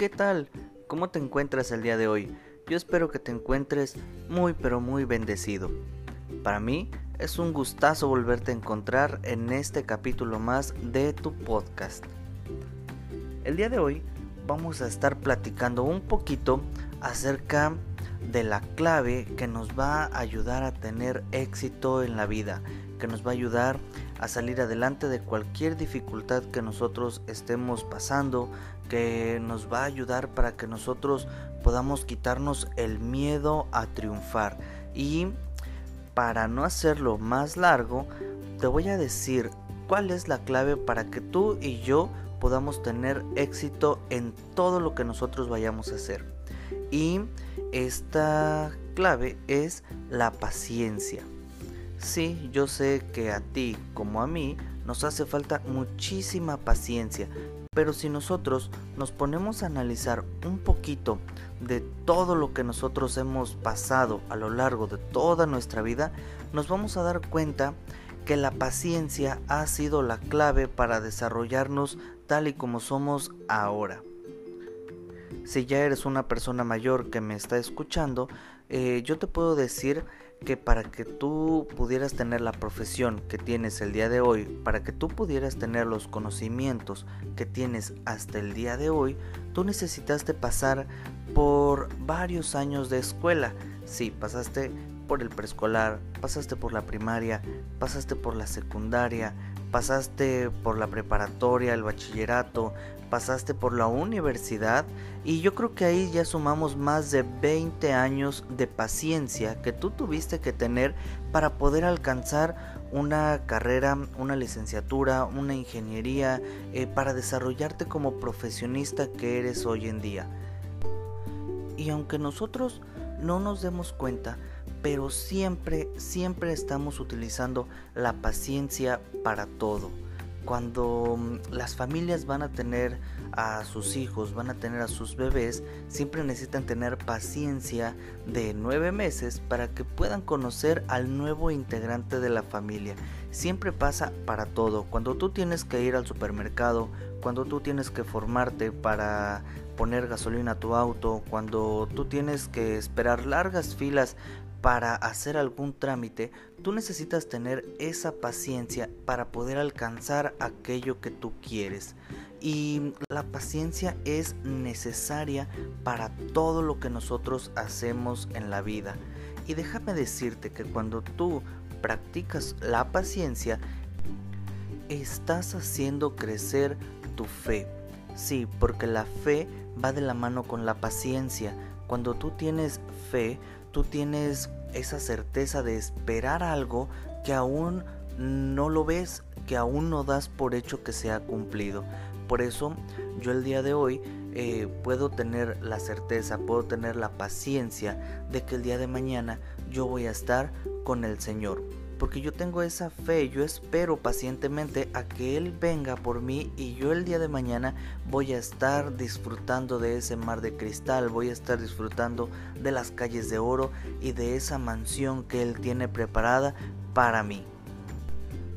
¿Qué tal? ¿Cómo te encuentras el día de hoy? Yo espero que te encuentres muy pero muy bendecido. Para mí es un gustazo volverte a encontrar en este capítulo más de tu podcast. El día de hoy vamos a estar platicando un poquito acerca de la clave que nos va a ayudar a tener éxito en la vida, que nos va a ayudar a salir adelante de cualquier dificultad que nosotros estemos pasando, que nos va a ayudar para que nosotros podamos quitarnos el miedo a triunfar. Y para no hacerlo más largo, te voy a decir cuál es la clave para que tú y yo podamos tener éxito en todo lo que nosotros vayamos a hacer. Y esta clave es la paciencia. Sí, yo sé que a ti como a mí nos hace falta muchísima paciencia, pero si nosotros nos ponemos a analizar un poquito de todo lo que nosotros hemos pasado a lo largo de toda nuestra vida, nos vamos a dar cuenta que la paciencia ha sido la clave para desarrollarnos tal y como somos ahora. Si ya eres una persona mayor que me está escuchando, eh, yo te puedo decir que para que tú pudieras tener la profesión que tienes el día de hoy, para que tú pudieras tener los conocimientos que tienes hasta el día de hoy, tú necesitaste pasar por varios años de escuela. Sí, pasaste por el preescolar, pasaste por la primaria, pasaste por la secundaria, pasaste por la preparatoria, el bachillerato, pasaste por la universidad y yo creo que ahí ya sumamos más de 20 años de paciencia que tú tuviste que tener para poder alcanzar una carrera, una licenciatura, una ingeniería, eh, para desarrollarte como profesionista que eres hoy en día. Y aunque nosotros no nos demos cuenta, pero siempre, siempre estamos utilizando la paciencia para todo. Cuando mm, las familias van a tener a sus hijos, van a tener a sus bebés, siempre necesitan tener paciencia de nueve meses para que puedan conocer al nuevo integrante de la familia. Siempre pasa para todo. Cuando tú tienes que ir al supermercado, cuando tú tienes que formarte para poner gasolina a tu auto, cuando tú tienes que esperar largas filas para hacer algún trámite, tú necesitas tener esa paciencia para poder alcanzar aquello que tú quieres. Y la paciencia es necesaria para todo lo que nosotros hacemos en la vida. Y déjame decirte que cuando tú practicas la paciencia, estás haciendo crecer tu fe. Sí, porque la fe va de la mano con la paciencia. Cuando tú tienes fe, tú tienes esa certeza de esperar algo que aún no lo ves, que aún no das por hecho que se ha cumplido. Por eso yo el día de hoy eh, puedo tener la certeza, puedo tener la paciencia de que el día de mañana yo voy a estar con el Señor porque yo tengo esa fe, yo espero pacientemente a que Él venga por mí y yo el día de mañana voy a estar disfrutando de ese mar de cristal, voy a estar disfrutando de las calles de oro y de esa mansión que Él tiene preparada para mí.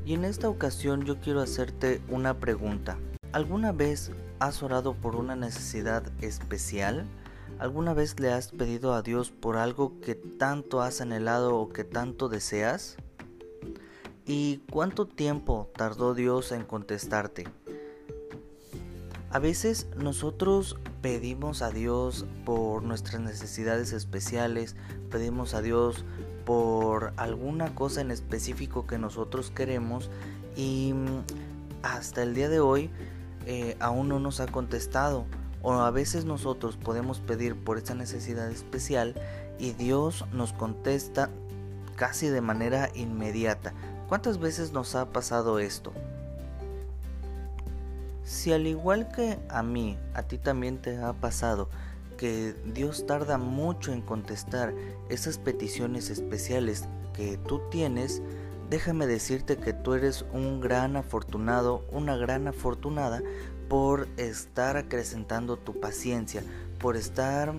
Y en esta ocasión yo quiero hacerte una pregunta. ¿Alguna vez has orado por una necesidad especial? ¿Alguna vez le has pedido a Dios por algo que tanto has anhelado o que tanto deseas? ¿Y cuánto tiempo tardó Dios en contestarte? A veces nosotros pedimos a Dios por nuestras necesidades especiales, pedimos a Dios por alguna cosa en específico que nosotros queremos y hasta el día de hoy eh, aún no nos ha contestado. O a veces nosotros podemos pedir por esa necesidad especial y Dios nos contesta casi de manera inmediata. ¿Cuántas veces nos ha pasado esto? Si al igual que a mí, a ti también te ha pasado que Dios tarda mucho en contestar esas peticiones especiales que tú tienes, déjame decirte que tú eres un gran afortunado, una gran afortunada por estar acrecentando tu paciencia, por estar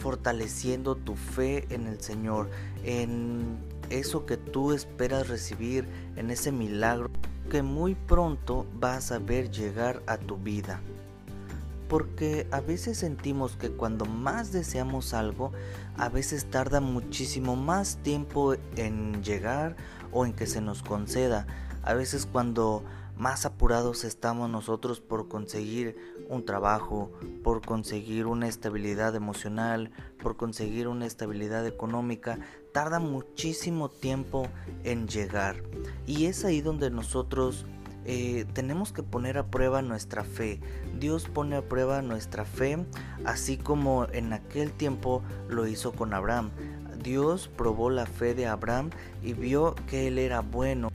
fortaleciendo tu fe en el Señor, en eso que tú esperas recibir, en ese milagro que muy pronto vas a ver llegar a tu vida. porque a veces sentimos que cuando más deseamos algo, a veces tarda muchísimo más tiempo en llegar o en que se nos conceda. A veces cuando más apurados estamos nosotros por conseguir un trabajo, por conseguir una estabilidad emocional, por conseguir una estabilidad económica, tarda muchísimo tiempo en llegar. Y es ahí donde nosotros eh, tenemos que poner a prueba nuestra fe. Dios pone a prueba nuestra fe, así como en aquel tiempo lo hizo con Abraham. Dios probó la fe de Abraham y vio que él era bueno,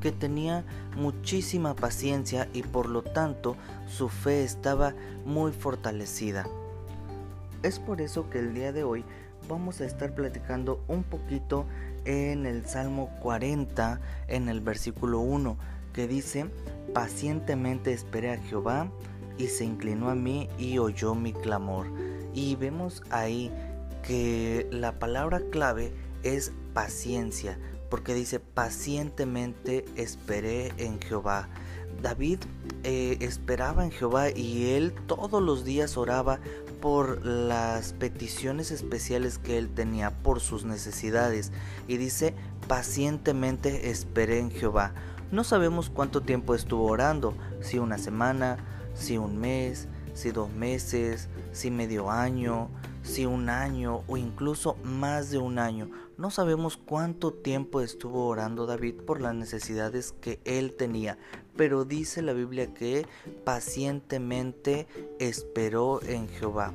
que tenía muchísima paciencia y por lo tanto su fe estaba muy fortalecida. Es por eso que el día de hoy vamos a estar platicando un poquito en el Salmo 40, en el versículo 1 que dice, pacientemente esperé a Jehová y se inclinó a mí y oyó mi clamor. Y vemos ahí que la palabra clave es paciencia, porque dice, pacientemente esperé en Jehová. David eh, esperaba en Jehová y él todos los días oraba por las peticiones especiales que él tenía, por sus necesidades. Y dice, pacientemente esperé en Jehová. No sabemos cuánto tiempo estuvo orando, si una semana, si un mes, si dos meses, si medio año, si un año o incluso más de un año. No sabemos cuánto tiempo estuvo orando David por las necesidades que él tenía, pero dice la Biblia que pacientemente esperó en Jehová.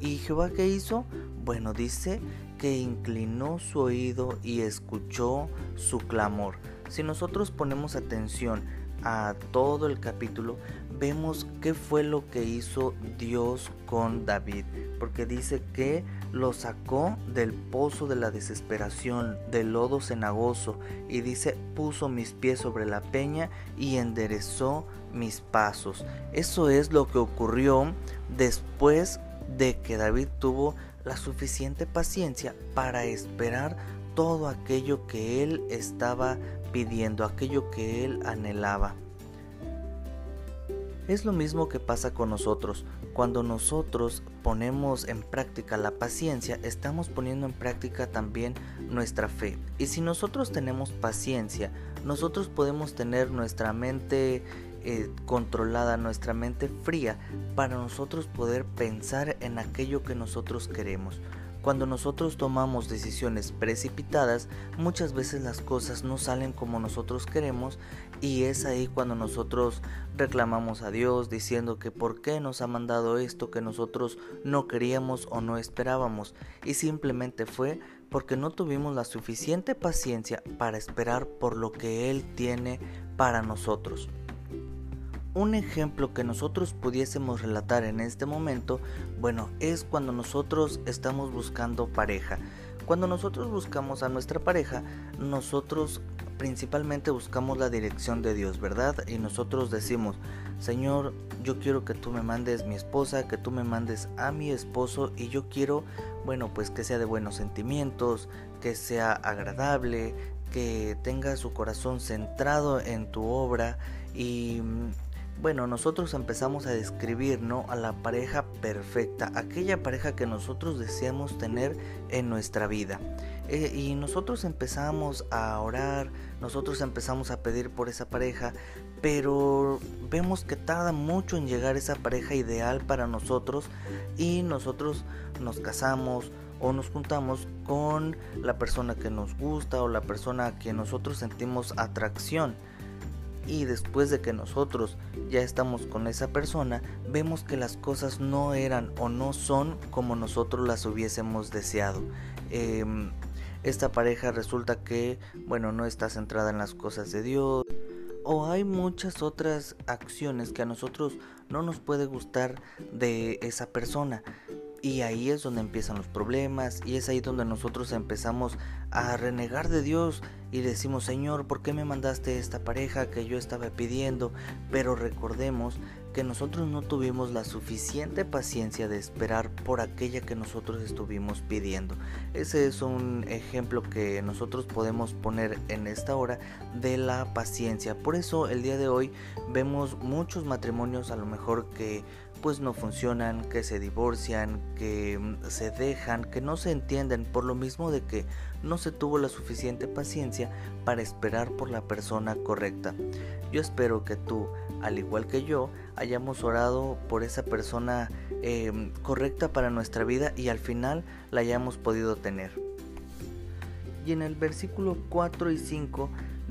¿Y Jehová qué hizo? Bueno, dice que inclinó su oído y escuchó su clamor. Si nosotros ponemos atención a todo el capítulo, vemos qué fue lo que hizo Dios con David, porque dice que lo sacó del pozo de la desesperación, del lodo cenagoso, y dice, puso mis pies sobre la peña y enderezó mis pasos. Eso es lo que ocurrió después de que David tuvo la suficiente paciencia para esperar todo aquello que él estaba pidiendo, aquello que él anhelaba. Es lo mismo que pasa con nosotros. Cuando nosotros ponemos en práctica la paciencia, estamos poniendo en práctica también nuestra fe. Y si nosotros tenemos paciencia, nosotros podemos tener nuestra mente eh, controlada, nuestra mente fría, para nosotros poder pensar en aquello que nosotros queremos. Cuando nosotros tomamos decisiones precipitadas, muchas veces las cosas no salen como nosotros queremos y es ahí cuando nosotros reclamamos a Dios diciendo que por qué nos ha mandado esto que nosotros no queríamos o no esperábamos y simplemente fue porque no tuvimos la suficiente paciencia para esperar por lo que Él tiene para nosotros. Un ejemplo que nosotros pudiésemos relatar en este momento, bueno, es cuando nosotros estamos buscando pareja. Cuando nosotros buscamos a nuestra pareja, nosotros principalmente buscamos la dirección de Dios, ¿verdad? Y nosotros decimos, Señor, yo quiero que tú me mandes mi esposa, que tú me mandes a mi esposo y yo quiero, bueno, pues que sea de buenos sentimientos, que sea agradable, que tenga su corazón centrado en tu obra y bueno, nosotros empezamos a describir ¿no? a la pareja perfecta, aquella pareja que nosotros deseamos tener en nuestra vida. Eh, y nosotros empezamos a orar, nosotros empezamos a pedir por esa pareja, pero vemos que tarda mucho en llegar esa pareja ideal para nosotros y nosotros nos casamos o nos juntamos con la persona que nos gusta o la persona a quien nosotros sentimos atracción y después de que nosotros ya estamos con esa persona, vemos que las cosas no eran o no son como nosotros las hubiésemos deseado. Em, esta pareja resulta que, bueno, no está centrada en las cosas de Dios. O hay muchas otras acciones que a nosotros no nos puede gustar de esa persona. Y ahí es donde empiezan los problemas y es ahí donde nosotros empezamos a renegar de Dios y decimos, Señor, ¿por qué me mandaste esta pareja que yo estaba pidiendo? Pero recordemos que nosotros no tuvimos la suficiente paciencia de esperar por aquella que nosotros estuvimos pidiendo. Ese es un ejemplo que nosotros podemos poner en esta hora de la paciencia. Por eso el día de hoy vemos muchos matrimonios a lo mejor que pues no funcionan, que se divorcian, que mm, se dejan, que no se entienden por lo mismo de que no se tuvo la suficiente paciencia para esperar por la persona correcta. Yo espero que tú, al igual que yo, hayamos orado por esa persona em, correcta para nuestra vida y al final la hayamos podido tener. Y en el versículo 4 y 5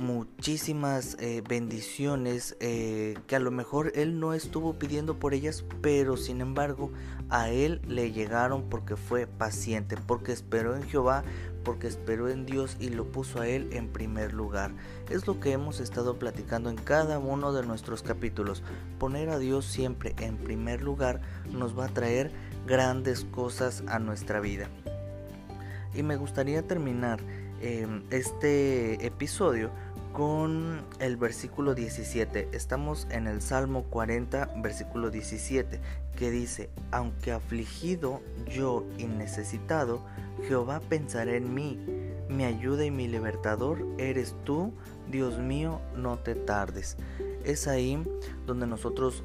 muchísimas eh, bendiciones eh, que a lo mejor él no estuvo pidiendo por ellas, pero sin embargo a él le llegaron porque fue paciente, porque esperó en Jehová, porque esperó en Dios y lo puso a él en primer lugar. Es lo que hemos estado platicando en cada uno de nuestros capítulos. Poner a Dios siempre en primer lugar nos va a traer grandes cosas a nuestra vida. Y me gustaría terminar eh, este episodio con el versículo 17. Estamos en el Salmo 40, versículo 17, que dice, aunque afligido yo y necesitado, Jehová pensará en mí, mi ayuda y mi libertador eres tú, Dios mío, no te tardes. Es ahí donde nosotros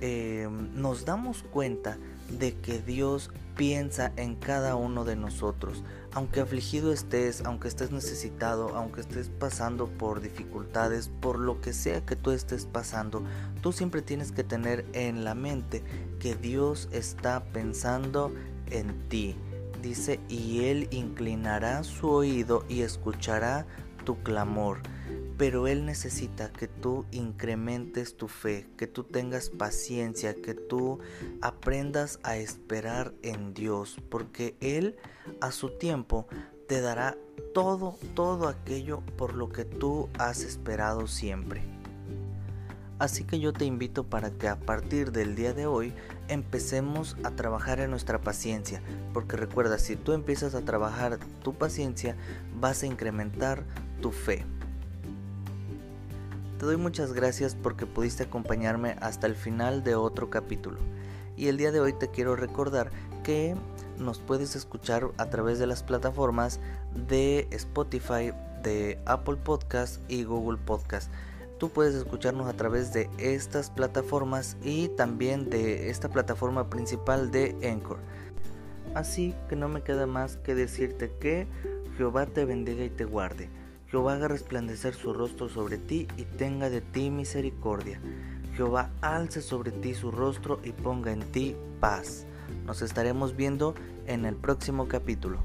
eh, nos damos cuenta de que Dios piensa en cada uno de nosotros. Aunque afligido estés, aunque estés necesitado, aunque estés pasando por dificultades, por lo que sea que tú estés pasando, tú siempre tienes que tener en la mente que Dios está pensando en ti. Dice, y Él inclinará su oído y escuchará tu clamor pero Él necesita que tú incrementes tu fe, que tú tengas paciencia, que tú aprendas a esperar en Dios, porque Él a su tiempo te dará todo, todo aquello por lo que tú has esperado siempre. Así que yo te invito para que a partir del día de hoy empecemos a trabajar en nuestra paciencia, porque recuerda, si tú empiezas a trabajar tu paciencia, vas a incrementar tu fe. Te doy muchas gracias porque pudiste acompañarme hasta el final de otro capítulo. Y el día de hoy te quiero recordar que nos puedes escuchar a través de las plataformas de Spotify, de Apple Podcast y Google Podcast. Tú puedes escucharnos a través de estas plataformas y también de esta plataforma principal de Anchor. Así que no me queda más que decirte que Jehová te bendiga y te guarde. Jehová haga resplandecer su rostro sobre ti y tenga de ti misericordia. Jehová alce sobre ti su rostro y ponga en ti paz. Nos estaremos viendo en el próximo capítulo.